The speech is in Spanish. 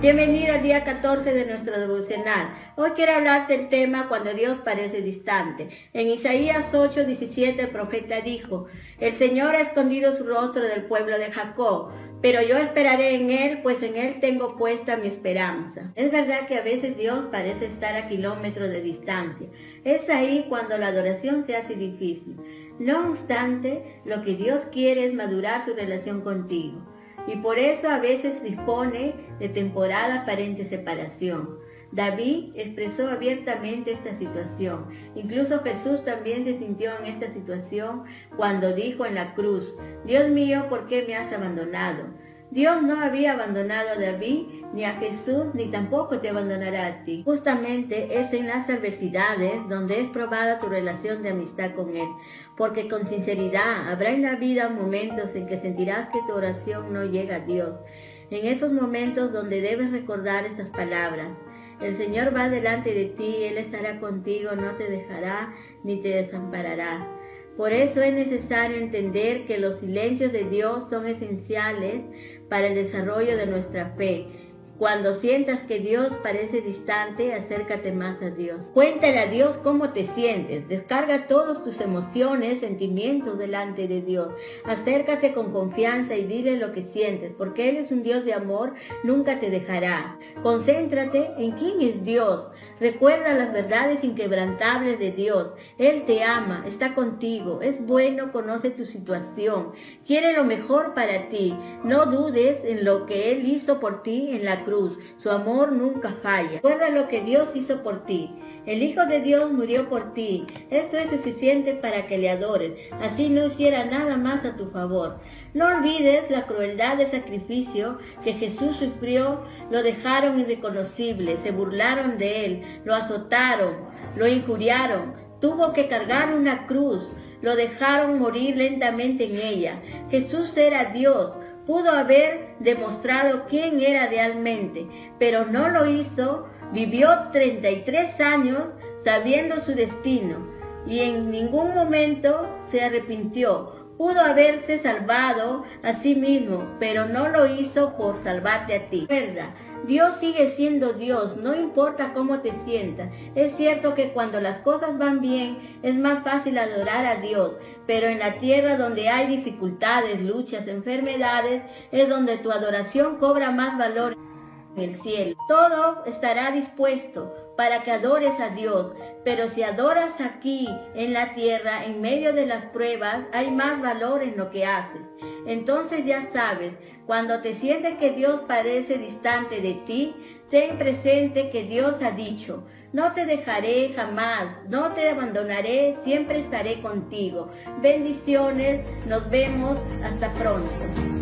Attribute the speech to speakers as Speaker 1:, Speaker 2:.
Speaker 1: Bienvenido al día 14 de nuestro devocional. Hoy quiero hablar del tema cuando Dios parece distante. En Isaías 8, 17 el profeta dijo, el Señor ha escondido su rostro del pueblo de Jacob, pero yo esperaré en Él, pues en Él tengo puesta mi esperanza. Es verdad que a veces Dios parece estar a kilómetros de distancia. Es ahí cuando la adoración se hace difícil. No obstante, lo que Dios quiere es madurar su relación contigo y por eso a veces dispone de temporada aparente separación. David expresó abiertamente esta situación. Incluso Jesús también se sintió en esta situación cuando dijo en la cruz, Dios mío, ¿por qué me has abandonado? Dios no había abandonado a David, ni a Jesús, ni tampoco te abandonará a ti. Justamente es en las adversidades donde es probada tu relación de amistad con Él, porque con sinceridad habrá en la vida momentos en que sentirás que tu oración no llega a Dios. En esos momentos donde debes recordar estas palabras. El Señor va delante de ti, Él estará contigo, no te dejará ni te desamparará. Por eso es necesario entender que los silencios de Dios son esenciales para el desarrollo de nuestra fe cuando sientas que Dios parece distante, acércate más a Dios. Cuéntale a Dios cómo te sientes. Descarga todas tus emociones, sentimientos delante de Dios. Acércate con confianza y dile lo que sientes, porque Él es un Dios de amor, nunca te dejará. Concéntrate en quién es Dios. Recuerda las verdades inquebrantables de Dios. Él te ama, está contigo, es bueno, conoce tu situación, quiere lo mejor para ti. No dudes en lo que Él hizo por ti en la cruz su amor nunca falla. Recuerda lo que Dios hizo por ti. El Hijo de Dios murió por ti. Esto es suficiente para que le adores. Así no hiciera nada más a tu favor. No olvides la crueldad de sacrificio que Jesús sufrió. Lo dejaron irreconocible, se burlaron de él, lo azotaron, lo injuriaron. Tuvo que cargar una cruz. Lo dejaron morir lentamente en ella. Jesús era Dios pudo haber demostrado quién era realmente, pero no lo hizo, vivió 33 años sabiendo su destino y en ningún momento se arrepintió. Pudo haberse salvado a sí mismo, pero no lo hizo por salvarte a ti. Dios sigue siendo Dios, no importa cómo te sientas. Es cierto que cuando las cosas van bien es más fácil adorar a Dios, pero en la tierra donde hay dificultades, luchas, enfermedades, es donde tu adoración cobra más valor en el cielo. Todo estará dispuesto para que adores a Dios, pero si adoras aquí en la tierra, en medio de las pruebas, hay más valor en lo que haces. Entonces ya sabes, cuando te sientes que Dios parece distante de ti, ten presente que Dios ha dicho, no te dejaré jamás, no te abandonaré, siempre estaré contigo. Bendiciones, nos vemos, hasta pronto.